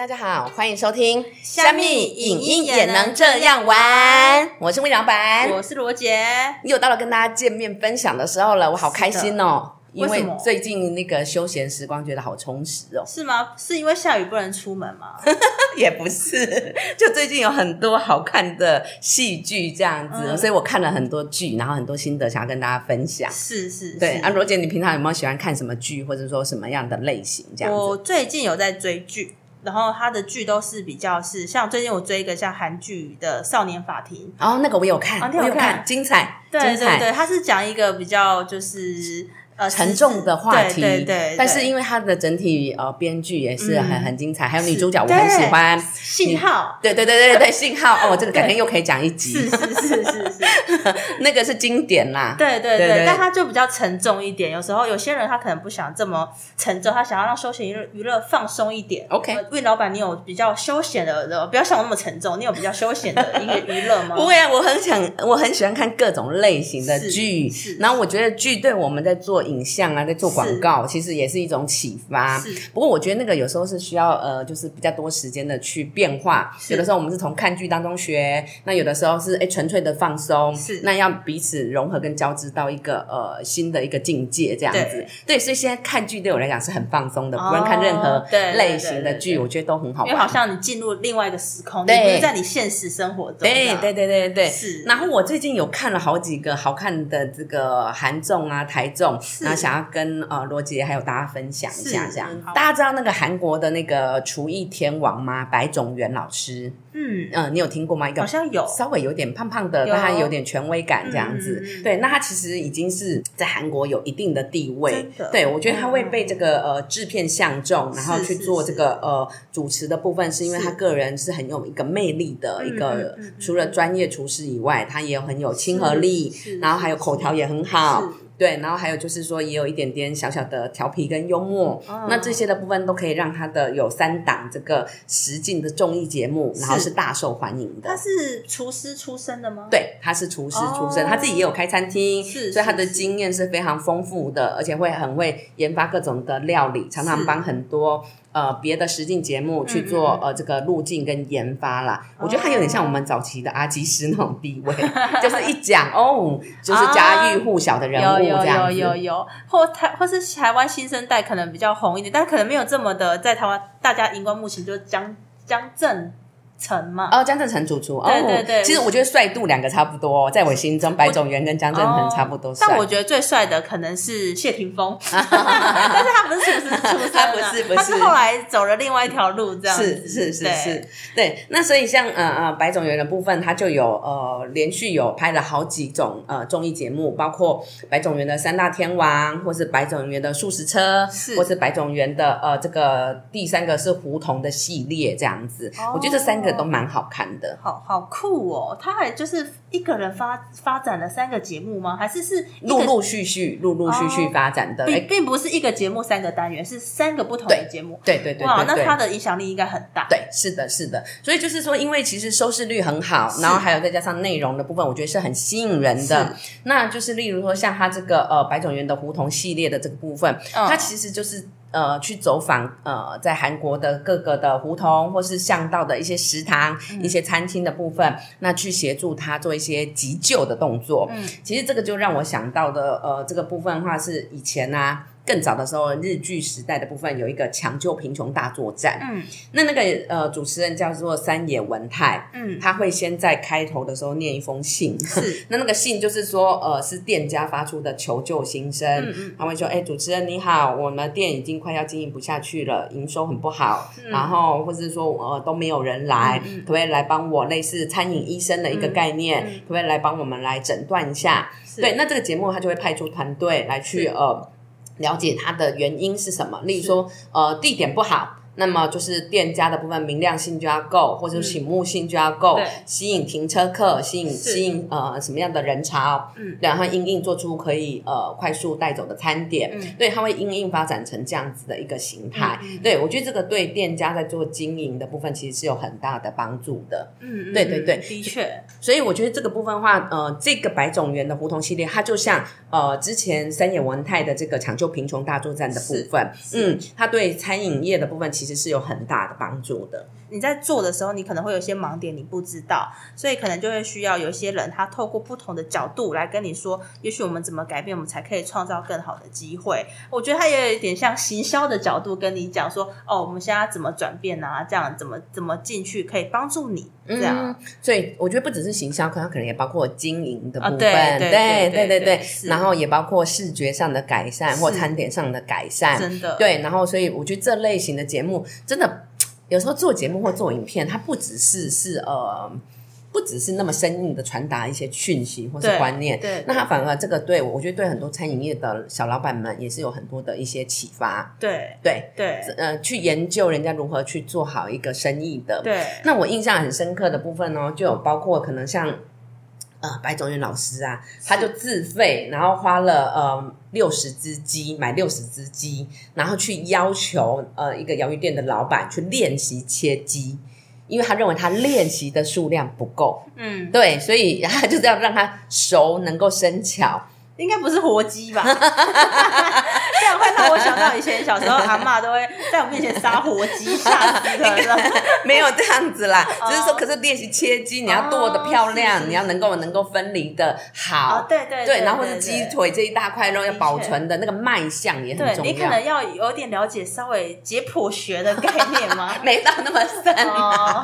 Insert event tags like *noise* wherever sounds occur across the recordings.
大家好，欢迎收听虾米影音也能这样玩，我是魏老板，我是罗杰，又到了跟大家见面分享的时候了，我好开心哦。因为最近那个休闲时光觉得好充实哦，是吗？是因为下雨不能出门吗？*laughs* 也不是，就最近有很多好看的戏剧这样子，嗯所以我看了很多剧，然后很多心得想要跟大家分享。是是，对，是啊，罗姐，你平常有没有喜欢看什么剧，或者说什么样的类型这样我？最近有在追剧，然后他的剧都是比较是像最近我追一个像韩剧的《少年法庭哦，那个我有看，我有啊我有看看，精彩，》，对对对，他是讲一个比较就是呃沉重的话题，对对对，但是因为它的整体呃编剧也是很、嗯。很精彩，还有女主角我很喜欢，信号。对对对对对，信号。哦，这个改天又可以讲一集。是，是是是是，*laughs* 那个是经典啦，对对对但他就比较沉重一点。有时候有些人他可能不想这么沉重，他想要让休闲娱乐娱乐放松一点。OK 呃魏老板，你有比较休闲的的，不要像我那么沉重，你有比较休闲的音乐娱乐吗？不会啊，我很想，我很喜欢看各种类型的剧，然后我觉得剧对我们在做影像啊，在做广告，其实也是一种启发。是不过我觉得那个有时候是需要呃，就是比较多时间的去变化。有的时候我们是从看剧当中学，那有的时候是哎纯粹的放松，是那要彼此融合跟交织到一个呃新的一个境界这样子对。对，所以现在看剧对我来讲是很放松的，哦不论看任何类型的剧，我觉得都很好因为好。像你进入另外一个时空，你对不是在你现实生活中。对对对对对，是然后我最近有看了好几个好看的这个韩综啊、台综，然后想要跟呃罗杰还有大家分享一下，这样。嗯大家知道那个韩国的那个厨艺天王吗？白种元老师，嗯，嗯、你有听过吗？一个好像有。稍微有点胖胖的，但他有点权威感这样子。对，那他其实已经是在韩国有一定的地位。对，我觉得他会被这个呃制片相中，然后去做这个呃主持的部分，是因为他个人是很有一个魅力的一个除了专业厨师以外，他也有很有亲和力然后还有口条也很好。是对，然后还有就是说，也有一点点小小的调皮跟幽默，哦那这些的部分都可以让他的有三档这个实境的综艺节目，然后是是大受欢迎的。他。是厨师出身的吗？，对，他是厨师出身，哦。他自己也有开餐厅，是所以他的经验是非常丰富的，而且会很会研发各种的料理，常常是。帮很多呃别的实境节目去做、呃这个路径跟研发啦。我觉得他有点像我们早期的阿基师那种地位，*laughs* 就是一讲哦，就是家喻户晓的人物有有这样子。有有有，或台或是台湾新生代可能比较红一点，但可能没有这么的在台湾大家荧光幕前，就是江江正成嘛。哦，江正成主厨，对哦，对对其实我觉得帅度两个差不多，哦在我心中，白种元跟江正成差不多帅。但我觉得最帅的可能是谢霆锋，*laughs* 但是他不是厨师出身、啊，他不是不是。他是后来走了另外一条路，这样子。是是是是，对。那所以像呃呃白种元的部分，他就有呃连续有拍了好几种呃综艺节目，包括白种元的三大天王，或是白种元的素食车，是。或是白种元的呃这个第三个是胡同的系列这样子。哦。我觉得这三个都蛮好看的。好好酷哦！他还就是一个人发发展了三个节目吗？还是是陆陆续续、陆陆续续哦发展的，哎并并不是一个节目三个单元，是三个不同的节目。对对对哇，那他的影响力应该很大。对，是的，是的，所以就是说，因为其实收视率很好，然后还有再加上内容的部分，我觉得是很吸引人的。那就是例如说，像他这个呃白种元的胡同系列的这个部分，嗯它其实就是。呃，去走访呃，在韩国的各个的胡同或是巷道的一些食堂、嗯一些餐厅的部分，那去协助他做一些急救的动作。嗯，其实这个就让我想到的，呃，这个部分的话是以前啊，更早的时候日剧时代的部分有一个抢救贫穷大作战。嗯。那那个呃主持人叫做三野文太，嗯，他会先在开头的时候念一封信，是。*laughs* 那那个信就是说呃是店家发出的求救心声，嗯嗯。他会说哎、主持人你好，我们店已经快要经营不下去了，营收很不好，嗯。然后或者是说呃都没有人来，可不可以来帮我类似餐饮医生的一个概念，可不可以来帮我们来诊断一下？对，那这个节目他就会派出团队来去呃了解它的原因是什么，例如说呃地点不好。那么就是店家的部分明亮性就要够，或者醒目性就要够，对。吸引停车客，吸引吸引呃什么样的人潮，嗯。然后因应做出可以呃快速带走的餐点，嗯。对，它会因应发展成这样子的一个形态。对我觉得这个对店家在做经营的部分其实是有很大的帮助的。嗯，嗯对对对。嗯的确，所以我觉得这个部分的话，呃，这个百种园的胡同系列，它就像呃之前三野文泰的这个抢救贫穷大作战的部分，嗯，它对餐饮业的部分其实其实是有很大的帮助的。你在做的时候，你可能会有一些盲点，你不知道，所以可能就会需要有一些人，他透过不同的角度来跟你说，也许我们怎么改变，我们才可以创造更好的机会。我觉得他也有一点像行销的角度跟你讲说，哦，我们现在怎么转变啊？这样怎么怎么进去可以帮助你这样。所以我觉得不只是行销，可能可能也包括经营的部分，对对对对然后也包括视觉上的改善或餐点上的改善，真的对。然后所以我觉得这类型的节目真的。有时候做节目或做影片，它不只是是呃，不只是那么生硬的传达一些讯息或是对观念，对那它反而这个对我，我觉得对很多餐饮业的小老板们也是有很多的一些启发，对对，对呃，去研究人家如何去做好一个生意的。对那我印象很深刻的部分呢，就有包括可能像。呃，白种元老师啊，他就自费，然后花了呃六十只鸡，买六十只鸡，然后去要求呃一个洋芋店的老板去练习切鸡，因为他认为他练习的数量不够，嗯，对，所以他就这样让他熟，能够生巧。应该不是活鸡吧？*laughs* 我想到以前小时候阿嬷都会在我面前杀活鸡，吓死人了。*laughs* 没有这样子啦，哦。只是说，可是练习切鸡，你要剁的漂亮，你要能够能够分离的好，哦，对对对，然后或是鸡腿这一大块肉要保存的那个卖相也很重要你可能要，？有点了解稍微解剖学的概念吗？*laughs* 没到那么深。哦，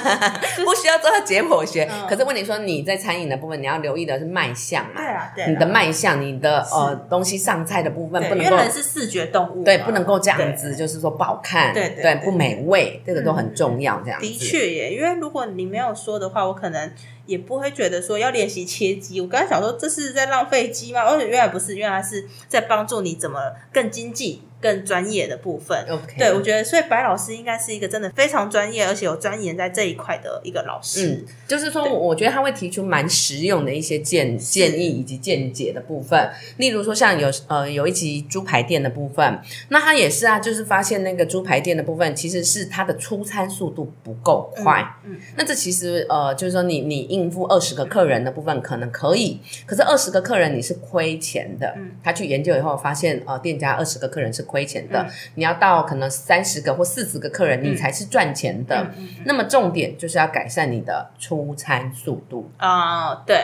*laughs* 不需要做到解剖学，嗯。可是问你说你在餐饮的部分，你要留意的是卖相嘛对，啊，对啊，你的卖相，你的呃东西上菜的部分不能够视觉动物嘛，对，不能够这样子，对就是说不好看，对对对不美味，这个都很重要，这样。的确耶，因为如果你没有说的话，我可能也不会觉得说要练习切鸡。我刚才想说这是在浪费鸡吗？而且原来不是，原来是在帮助你怎么更经济、更专业的部分。OK，对，我觉得所以白老师应该是一个真的非常专业，而且有钻研在这一块的一个老师。嗯，就是说，我我觉得他会提出蛮实用的一些建建议以及见解的部分。例如说，像有呃有一集猪排店的部分，那他也是啊，就是发现那个猪排店的部分其实是它的出餐速度不够快。嗯，那这其实呃，就是说你你应付二十个客人的部分可能可以，可是二十个客人你是亏钱的。嗯他去研究以后发现，呃，店家二十个客人是亏钱的，嗯你要到可能三十个或四十个客人，你才是赚钱的。那么重点就是要改善你的出餐速度。啊、对，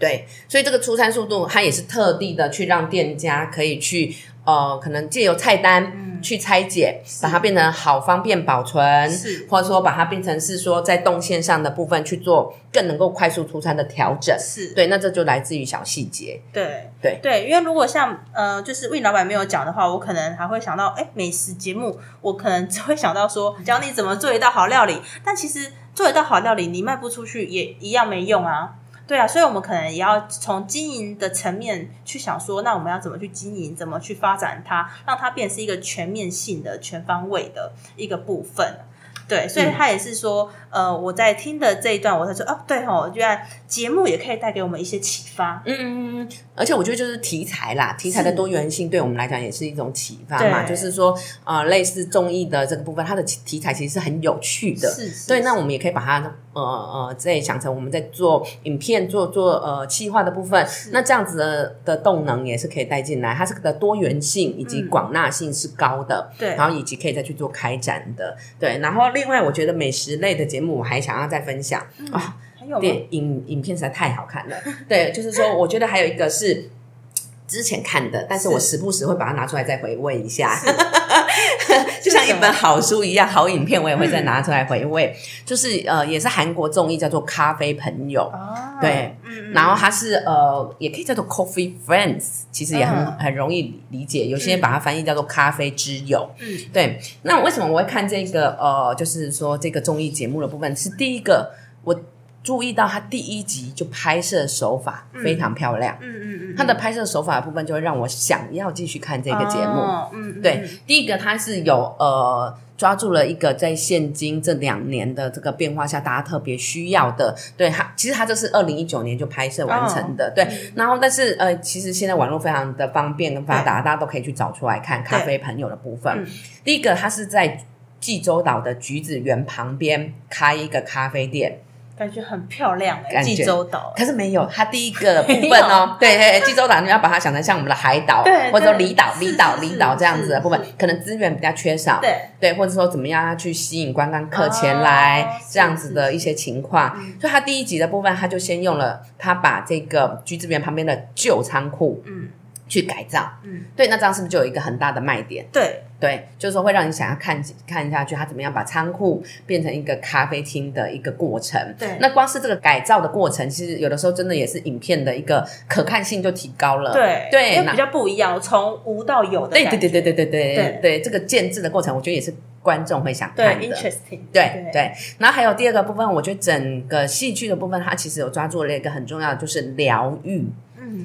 对，所以这个出餐速度，它也是特地的去让店家可以去呃，可能借由菜单嗯去拆解，把它变成好方便保存，是或者说把它变成是说在动线上的部分去做更能够快速出餐的调整。是，对，那这就来自于小细节。对对对，因为如果像呃，就是魏老板没有讲的话，我可能还会想到，哎，美食节目，我可能只会想到说，*laughs* 教你怎么做一道好料理。但其实做一道好料理，你卖不出去也一样没用啊。对啊，所以我们可能也要从经营的层面去想说，那我们要怎么去经营，怎么去发展它，让它变成是一个全面性的、全方位的一个部分。对，所以他也是说，呃，我在听的这一段，我才说，哦，对哦，居然节目也可以带给我们一些启发。嗯嗯嗯，而且我觉得就是题材啦，题材的多元性对我们来讲也是一种启发嘛。对就是说，呃，类似综艺的这个部分，它的题材其实是很有趣的。是是对，那我们也可以把它呃呃再想成我们在做影片、做做呃企划的部分，那这样子的的动能也是可以带进来，它是的多元性以及嗯广纳性是高的。对然后以及可以再去做开展的。对，然后另外我觉得美食类的节目我还想要再分享啊。还有？电影影片实在太好看了。对，就是说，我觉得还有一个是之前看的，但是我时不时会把它拿出来再回味一下，*laughs* 就像一本好书一样，好影片我也会再拿出来回味。就是呃，也是韩国综艺叫做《咖啡朋友》。啊，对嗯，嗯然后它是呃，也可以叫做 Coffee Friends，其实也很、嗯很容易理解。有些人把它翻译叫做咖啡之友。嗯对。那为什么我会看这个呃，就是说这个综艺节目的部分？是第一个，我注意到他第一集就拍摄手法非常漂亮，嗯嗯嗯，他的拍摄手法的部分就会让我想要继续看这个节目。哦嗯，嗯对嗯，第一个他是有呃抓住了一个在现今这两年的这个变化下，大家特别需要的。对他，其实他这是二零一九年就拍摄完成的。对，然后但是呃，其实现在网络非常的方便跟发达，大家都可以去找出来看咖啡朋友的部分嗯。第一个，他是在济州岛的橘子园旁边开一个咖啡店。感觉很漂亮哎、感觉。济州岛。可是没有，*laughs* 它第一个部分哦，对对，济州岛你要把它想成像我们的海岛，对或者说对离岛、是离岛、是离岛这样子的部分可能资源比较缺少，对，对，或者说怎么样去吸引观光客前来、哦这样子的一些情况。嗯。所以他第一集的部分，他就先用了他把这个橘子园旁边的旧仓库嗯去改造，嗯，对，那这样是不是就有一个很大的卖点？对，对，就是说会让你想要看看下去，它怎么样把仓库变成一个咖啡厅的一个过程。对。那光是这个改造的过程，其实有的时候真的也是影片的一个可看性就提高了。对对那因为比较不一样，从无到有的对对对对对对对对。对，这个建制的过程，我觉得也是观众会想看的。，interesting，对对，然后还有第二个部分，我觉得整个戏剧的部分，它其实有抓住了一个很重要的，就是疗愈、嗯，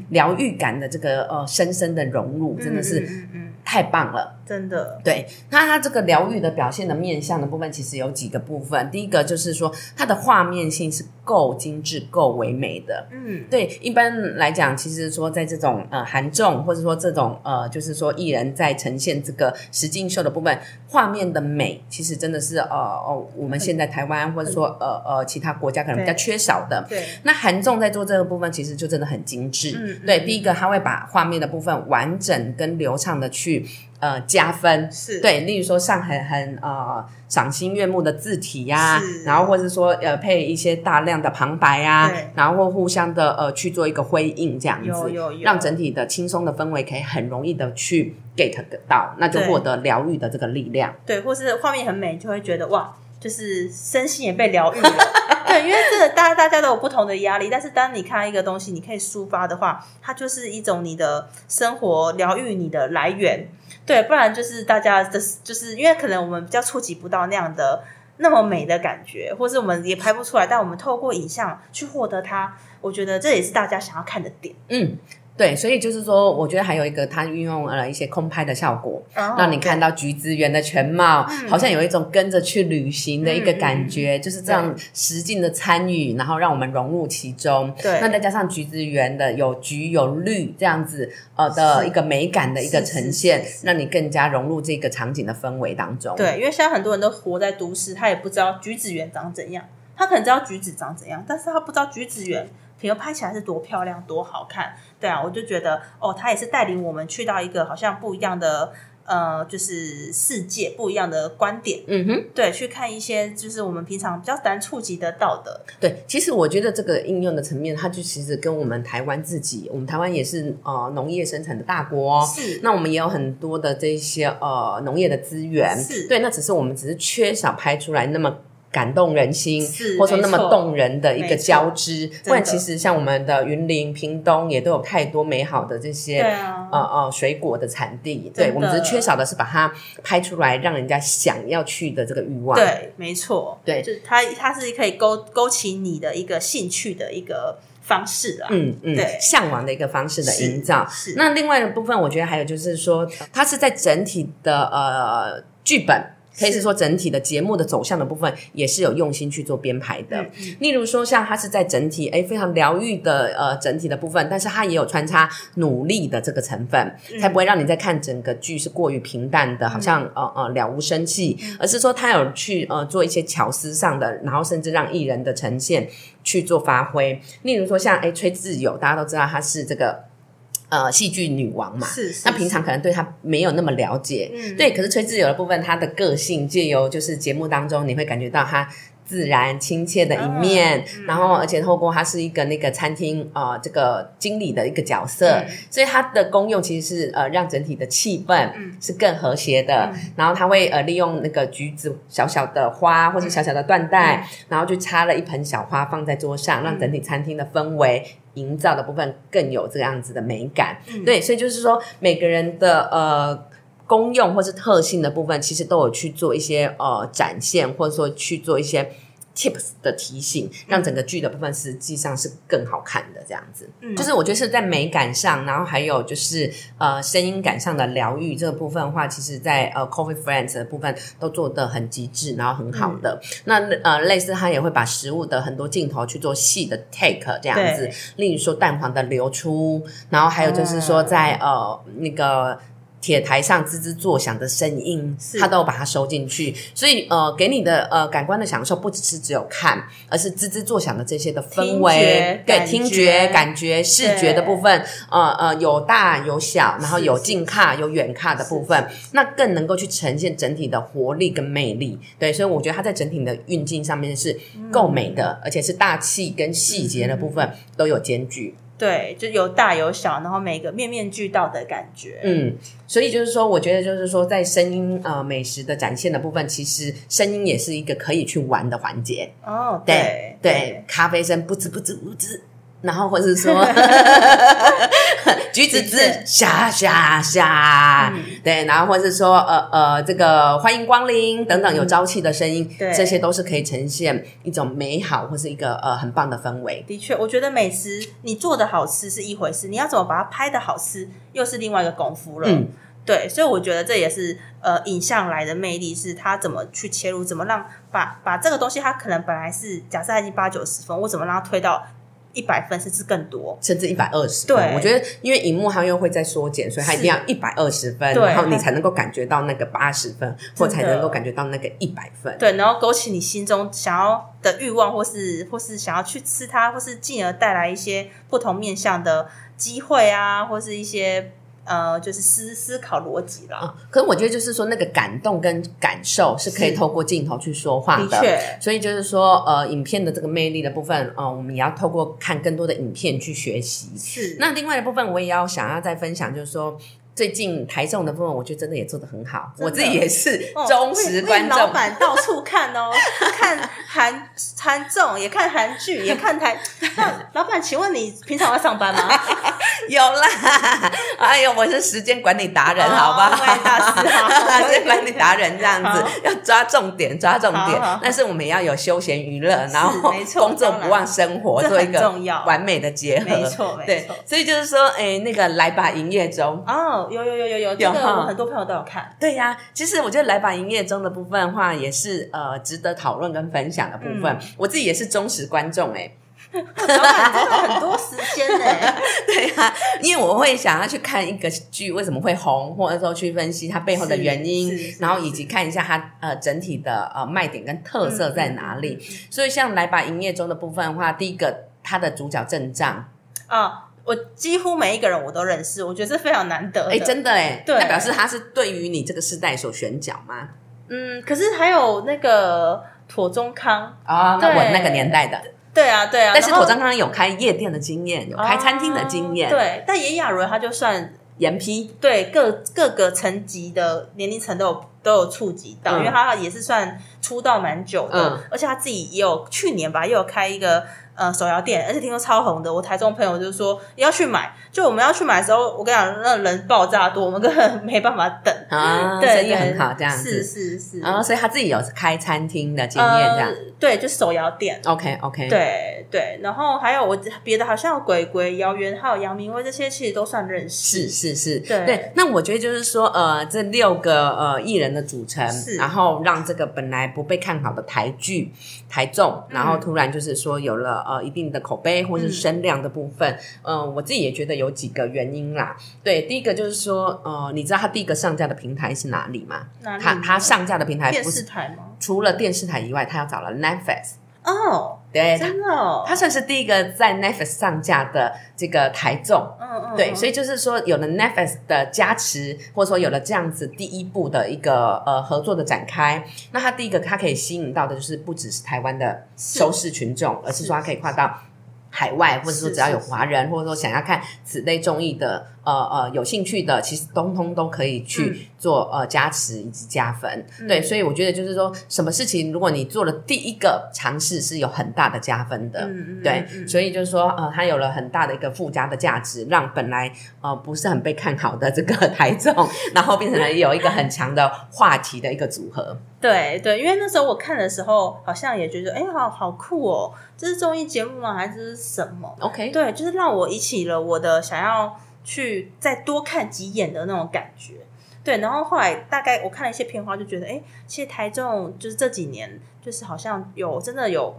疗愈感的这个呃深深的融入，真的是太棒了。真的，对，那它这个疗愈的表现的面向的部分，其实有几个部分。第一个就是说，它的画面性是够精致、够唯美的。嗯，对，一般来讲，其实说在这种呃韩综，或者说这种呃，就是说艺人在呈现这个实境秀的部分，画面的美，其实真的是呃哦，我们现在台湾或者说呃呃其他国家可能比较缺少的。对，那韩综在做这个部分，其实就真的很精致。嗯嗯对，嗯第一个他会把画面的部分完整跟流畅的去呃加分。是，对，例如说上很很呃赏心悦目的字体呀、是。然后或者说呃配一些大量的旁白啊，然后或互相的呃去做一个辉映这样子，有有有。让整体的轻松的氛围可以很容易的去 get 到，那就对。获得疗愈的这个力量。对，或是画面很美，就会觉得哇，就是身心也被疗愈了。*laughs* 对，因为真的，大家大家都有不同的压力，但是当你看一个东西，你可以抒发的话，它就是一种你的生活疗愈你的来源。对，不然就是大家的，就是因为可能我们比较触及不到那样的那么美的感觉，或是我们也拍不出来，但我们透过影像去获得它，我觉得这也是大家想要看的点。嗯，对，所以就是说，我觉得还有一个，它运用了一些空拍的效果，然让你看到橘子园的全貌，嗯好像有一种跟着去旅行的一个感嗯觉，就是这样实境的参与，然后让我们融入其中。对那再加上橘子园的有橘有绿这样子呃的一个美感的一个呈现让你更加融入这个场景的氛围当中。对，因为现在很多人都活在都市，他也不知道橘子园长怎样，他可能知道橘子长怎样，但是他不知道橘子园，比如拍起来是多漂亮、多好看。对啊，我就觉得哦，他也是带领我们去到一个好像不一样的呃，就是世界，不一样的观点。嗯哼，对，去看一些就是我们平常比较难触及得到的。对，其实我觉得这个应用的层面，它就其实跟我们台湾自己，我们台湾也是呃农业生产的大国、哦，是那我们也有很多的这些呃农业的资源，是对，那只是我们只是缺少拍出来那么。感动人心，或者说那么动人的一个交织，不然其实像我们的云林、屏东也都有太多美好的这些对啊呃呃水果的产地，对我们只是缺少的是把它拍出来，让人家想要去的这个欲望。对，没错，对就是它它是可以勾勾起你的一个兴趣的一个方式啊。嗯嗯对，向往的一个方式的营造。是是那另外的部分，我觉得还有就是说，它是在整体的呃剧本。可以是说，整体的节目的走向的部分也是有用心去做编排的。例如说，像它是在整体哎非常疗愈的呃整体的部分，但是它也有穿插努力的这个成分，嗯才不会让你在看整个剧是过于平淡的，好像呃呃了无生气，嗯而是说它有去呃做一些巧思上的，然后甚至让艺人的呈现去做发挥。例如说像哎崔智友，大家都知道他是这个呃戏剧女王嘛，是是那平常可能对她没有那么了解，嗯。对，可是崔智友的部分，她的个性借由就是节目当中，你会感觉到她自然亲切的一面，嗯然后而且透过她是一个那个餐厅呃这个经理的一个角色，嗯所以她的功用其实是呃让整体的气氛嗯。是更和谐的，嗯。然后她会呃利用那个橘子小小的花或者小小的缎带，然后就插了一盆小花放在桌上，让整体餐厅的氛围。营造的部分更有这样子的美感，嗯。对，所以就是说每个人的呃功用或是特性的部分，其实都有去做一些呃展现，或者说去做一些 tips 的提醒，让整个剧的部分实际上是更好看的这样子。嗯就是我觉得是在美感上，然后还有就是呃声音感上的疗愈这个部分的话，其实在呃 Coffee Friends 的部分都做得很极致，然后很好的。那呃类似他也会把食物的很多镜头去做细的 take 这样子，例如说蛋黄的流出，然后还有就是说在、呃那个。铁台上吱吱作响的声音，是。他都把它收进去。所以呃，给你的呃感官的享受不只是只有看，而是吱吱作响的这些的氛听围，对，感听觉觉、感觉、视觉的部分，呃呃，有大有小，然后有近看有远看的部分，那更能够去呈现整体的活力跟魅力。对，所以我觉得它在整体的运镜上面是够美的，而且是大气跟细节的部分都有兼具。对，就有大有小，然后每个面面俱到的感觉。嗯，所以就是说，我觉得就是说，在声音呃美食的展现的部分，其实声音也是一个可以去玩的环节。哦，对对对，咖啡声不吱不吱不吱，然后或者是说 *laughs* 橘子汁下下下，嗯。对，然后或者是说呃呃这个欢迎光临等等有朝气的声音，对。这些都是可以呈现一种美好或是一个呃很棒的氛围。的确，我觉得美食你做的好吃是一回事，你要怎么把它拍的好吃又是另外一个功夫了。嗯。对，所以我觉得这也是呃影像来的魅力，是它怎么去切入，怎么让把把这个东西，它可能本来是假设它已经八九十分，我怎么让它推到一百分甚至更多？甚至一百二十，对。我觉得因为荧幕它又会在缩减，所以它一定要一百二十分，然后你才能够感觉到那个八十分，或才能够感觉到那个一百分。对，然后勾起你心中想要的欲望，或是或是想要去吃它，或是进而带来一些不同面向的机会啊，或是一些呃，就是思思考逻辑了。啊，可是我觉得就是说，那个感动跟感受是可以透过镜头去说话的。的确，所以就是说，呃，影片的这个魅力的部分，呃，我们也要透过看更多的影片去学习。是那另外的部分，我也要想要再分享，就是说。最近台中的部分，我觉得真的也做得很好，我自己也是哦 *laughs* 忠实观众。老板到处看哦，看韩韩综，也看韩剧，也看台。*laughs* 那老板，请问你平常要上班吗？*laughs* 有啦，哎呦，我是时间管理达人，哦好不好？*laughs* 管理大师好时间管理达人这样子，要抓重点，抓重点。但是我们也要有休闲娱乐，然后工作不忘生活，做一个完美的结合。没错没对错，所以就是说，哎，那个来吧营业中。哦，有有有有有，这个有哈我很多朋友都有看。对呀、其实我觉得来吧营业中的部分的话，也是呃值得讨论跟分享的部分。嗯我自己也是忠实观众哎、老板真的很多时间呢。*laughs* 对呀、因为我会想要去看一个剧为什么会红，或者说去分析它背后的原因然后以及看一下它呃整体的呃卖点跟特色在哪里。所以像来吧营业中的部分的话，第一个它的主角阵仗，啊，我几乎每一个人我都认识，我觉得这非常难得的。哎，真的哎，对那表示他是对于你这个世代所选角吗？嗯，可是还有那个妥中康，啊、那我那个年代的，对啊对啊，但是妥章康有开夜店的经验，有开餐厅的经验，哦，对，但炎亚纶他就算严批。对各各个层级的年龄层都有都有触及到，嗯。因为他也是算出道蛮久的，嗯。而且他自己也有去年吧，也有开一个呃手摇店，而且听说超红的。我台中朋友就说也要去买，就我们要去买的时候，我跟你讲，那人爆炸多，我们根本没办法等。啊，生意很好这样子，是是是，然后所以他自己有开餐厅的经验这样。呃，对，就手摇店。OK OK，，对对，然后还有我别的，好像有鬼鬼、姚元，还有杨明威，这些其实都算认识。是是是，对那我觉得就是说，呃，这六个呃艺人的组成是，然后让这个本来不被看好的台剧、台综，嗯然后突然就是说有了呃一定的口碑或是声量的部分，嗯、我自己也觉得有几个原因啦。对，第一个就是说，呃，你知道他第一个上架的平台是哪里吗？哪里他他上架的平台不是视台吗？除了电视台以外，他要找了 Netflix。哦，对，真的哦，他算是第一个在 Netflix 上架的这个台综，嗯嗯，对，嗯。所以就是说有了 Netflix 的加持，或者说有了这样子第一步的一个呃合作的展开，那它第一个它可以吸引到的就是不只是台湾的收视群众，而是说它可以跨到。海外，或者说只要有华人，或者说想要看此类综艺的，呃呃，有兴趣的，其实通通都可以去做、呃加持以及加分。嗯对，所以我觉得就是说，什么事情如果你做了第一个尝试，是有很大的加分的。对，嗯所以就是说，呃，它有了很大的一个附加的价值，让本来呃不是很被看好的这个 *laughs* 台中，然后变成了有一个很强的话题的一个组合。*laughs* 对对，因为那时候我看的时候，好像也觉得，哎，好好酷哦，这是综艺节目吗？还是什么？OK，对，就是让我引起了我的想要去再多看几眼的那种感觉。对，然后后来大概我看了一些片花，就觉得，哎，其实台中就是这几年，就是好像有真的有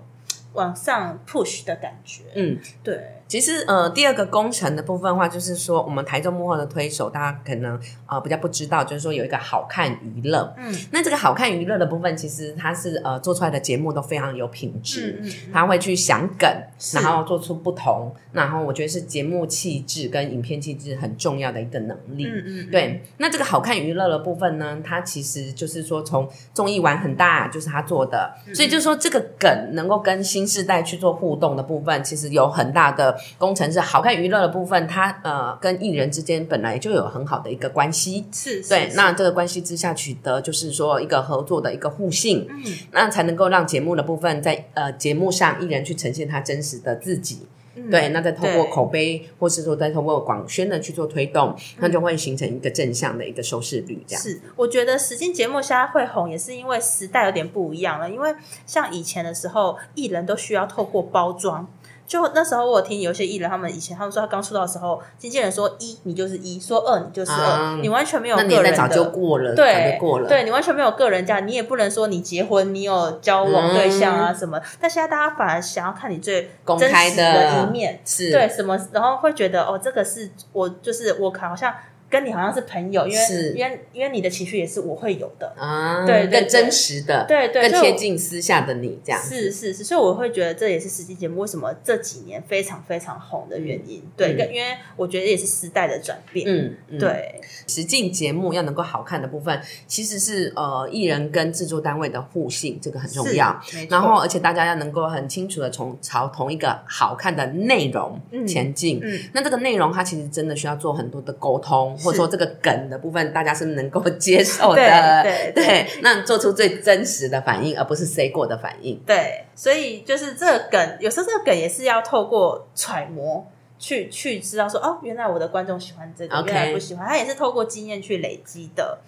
往上 push 的感觉。嗯，对，其实呃，第二个工程的部分的话，就是说我们台中幕后的推手，大家可能呃比较不知道，就是说有一个好看娱乐。嗯。那这个好看娱乐的部分，其实它是呃做出来的节目都非常有品质。嗯嗯他会去想梗，然后做出不同，然后我觉得是节目气质跟影片气质很重要的一个能力。嗯嗯，对，那这个好看娱乐的部分呢，它其实就是说从综艺玩很大，就是他做的，嗯所以就是说这个梗能够跟新世代去做互动的部分，其实有很大的工程是好看娱乐的部分，它呃跟艺人之间本来就有很好的一个关系。是，是对，那这个关系之下取得就是说一个合作的一个互信，嗯那才能够让节目的部分在呃节目上艺人去呈现他真实的自己。嗯对，那再透过口碑，或是说再通过广宣的去做推动，那就会形成一个正向的一个收视率，这样。是，我觉得实境节目现在会红，也是因为时代有点不一样了。因为像以前的时候，艺人都需要透过包装。就那时候，我有听有些艺人，他们以前他们说他刚出道的时候，经纪人说一你就是一，说二你就是二，啊你完全没有个人的。年代早就过了，对过了。对你完全没有个人价，你也不能说你结婚，你有交往对象啊什么。但现在大家反而想要看你最真开实的一面，是，对什么，然后会觉得哦，这个是我就是我好像跟你好像是朋友，因是。为因为因为你的情绪也是我会有的，啊，对对更真实的，对对，更贴近私下的你，这样是是是，所以我会觉得这也是实际节目为什么这几年非常非常红的原因。对，嗯。因为我觉得也是时代的转变。嗯，嗯，对，实境节目要能够好看的部分，其实是呃艺人跟制作单位的互信，这个很重要。然后，而且大家要能够很清楚的从朝同一个好看的内容嗯前进。嗯，那这个内容它其实真的需要做很多的沟通，或者说这个梗的部分，大家是能够接受的？对对 *laughs* 对，那做出最真实的反应，而不是 say 过的反应。对，所以就是这个梗，有时候这个梗也是要透过揣摩。去去知道说哦，原来我的观众喜欢这个原来不喜欢，他也是透过经验去累积的。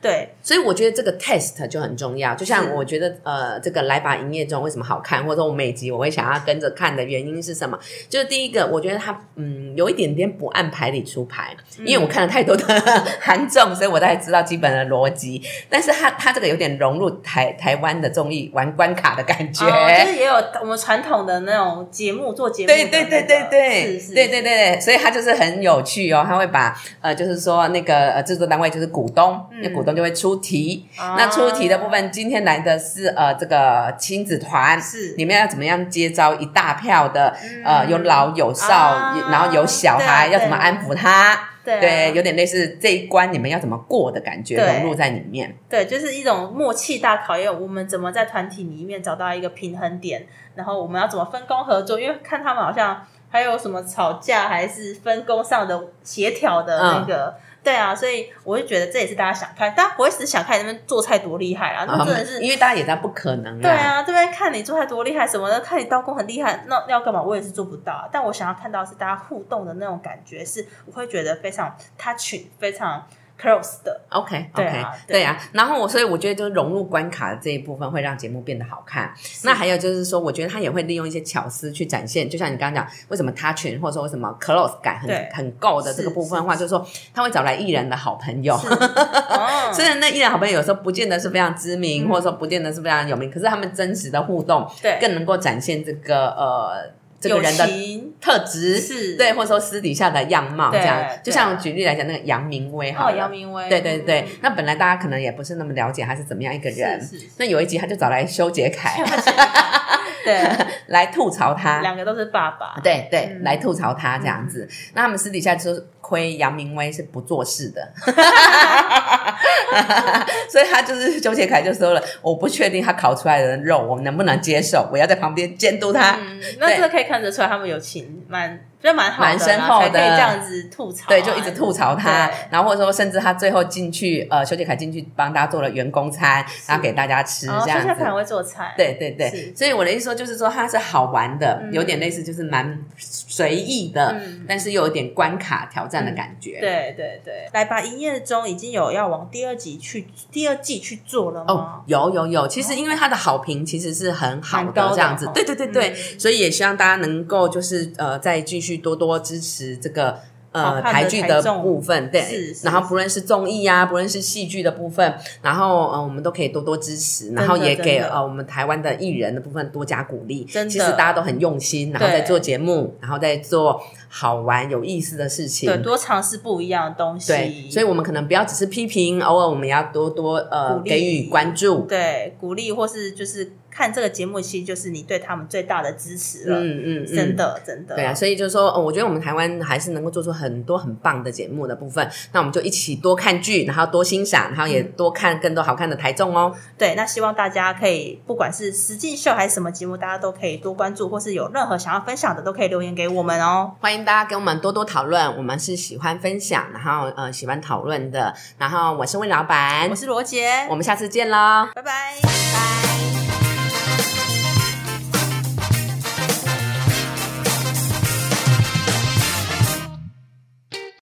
对，所以我觉得这个 test 就很重要。就像我觉得呃，这个来吧营业中为什么好看，或者我每集我会想要跟着看的原因是什么？就是第一个，我觉得他嗯有一点点不按牌理出牌，因为我看了太多的 *laughs* 韩综，所以我大概知道基本的逻辑。但是他他这个有点融入台台湾的综艺玩关卡的感觉。哦就是也有我们传统的那种节目做节目对那个，对对对对，是是，对对对对，所以他就是很有趣哦，他会把呃，就是说那个呃制作单位就是股东，那、股东就会出题，啊那出题的部分，今天来的是呃这个亲子团，是你们要怎么样接招一大票的、呃有老有少，啊然后有小孩，要怎么安抚他？对啊对，有点类似这一关你们要怎么过的感觉融入在里面。对，就是一种默契大考验，我们怎么在团体里面找到一个平衡点，然后我们要怎么分工合作？因为看他们好像还有什么吵架，还是分工上的协调的那个。对啊，所以我就觉得这也是大家想看，大家不会只是想看你那边做菜多厉害啊，那真的是因为大家也知道不可能对啊，这边看你做菜多厉害什么的，看你刀工很厉害，那那要干嘛？我也是做不到啊。但我想要看到是大家互动的那种感觉，是我会觉得非常 touch，非常 close 的。OK 对 OK，啊对。对啊，然后我所以我觉得就是融入关卡的这一部分会让节目变得好看。那还有就是说，我觉得他也会利用一些巧思去展现，就像你刚刚讲，为什么 touch 或者说为什么 close 感很很够的这个部分的话，就是说他会找来艺人的好朋友。哦虽然那艺人好朋友有时候不见得是非常知名，或者说不见得是非常有名，可是他们真实的互动对。更能够展现这个呃这个人的情特质，是。对，或者说私底下的样貌这样。就像举例来讲，那个杨明威哈哦，杨明威，对对对，嗯。那本来大家可能也不是那么了解他是怎么样一个人。那有一集他就找来修杰楷 *laughs* 对，*laughs* 来吐槽他，两个都是爸爸，对对，嗯。来吐槽他这样子。那他们私底下就是亏杨明威是不做事的，*laughs* 所以他就是周杰凯就说了，我不确定他烤出来的肉我能不能接受，我要在旁边监督他。嗯，那这个可以看得出来，他们友情蛮，就蛮好的啦，蛮深厚的。才可以这样子吐槽啊，对，就一直吐槽他，然后或者说甚至他最后进去，呃，修杰楷进去帮大家做了员工餐，然后给大家吃哦，这样子。现在可。能会做菜，对对对，所以我的意思说，就是说他是好玩的，嗯。有点类似，就是蛮随意的，嗯。但是又有点关卡挑战的感觉。对对对，来吧，营业中已经有要往第二集去，第二季去做了哦吗？，有有有，其实因为他的好评其实是很好的的这样子。哦，对对对对，嗯。所以也希望大家能够就是呃再继续多多支持这个。呃台剧的部分，对是，是然后不论是综艺啊，不论是戏剧的部分，然后呃我们都可以多多支持，然后也给呃我们台湾的艺人的部分多加鼓励。真的其实大家都很用心，然后在做节目，然后在做好玩有意思的事情。对，多尝试不一样的东西。对，所以我们可能不要只是批评，偶尔我们也要多多呃给予关注。对鼓励或是就是看这个节目，其实就是你对他们最大的支持了。嗯嗯，嗯真。的真的。对啊，所以就是说，哦我觉得我们台湾还是能够做出很多很棒的节目的部分。那我们就一起多看剧，然后多欣赏，然后也多看更多好看的台综哦。对，那希望大家可以，不管是实际秀还是什么节目，大家都可以多关注，或是有任何想要分享的，都可以留言给我们哦。欢迎大家跟我们多多讨论，我们是喜欢分享，然后呃喜欢讨论的。然后我是魏老板我，是罗杰，我们下次见喽，拜拜。拜。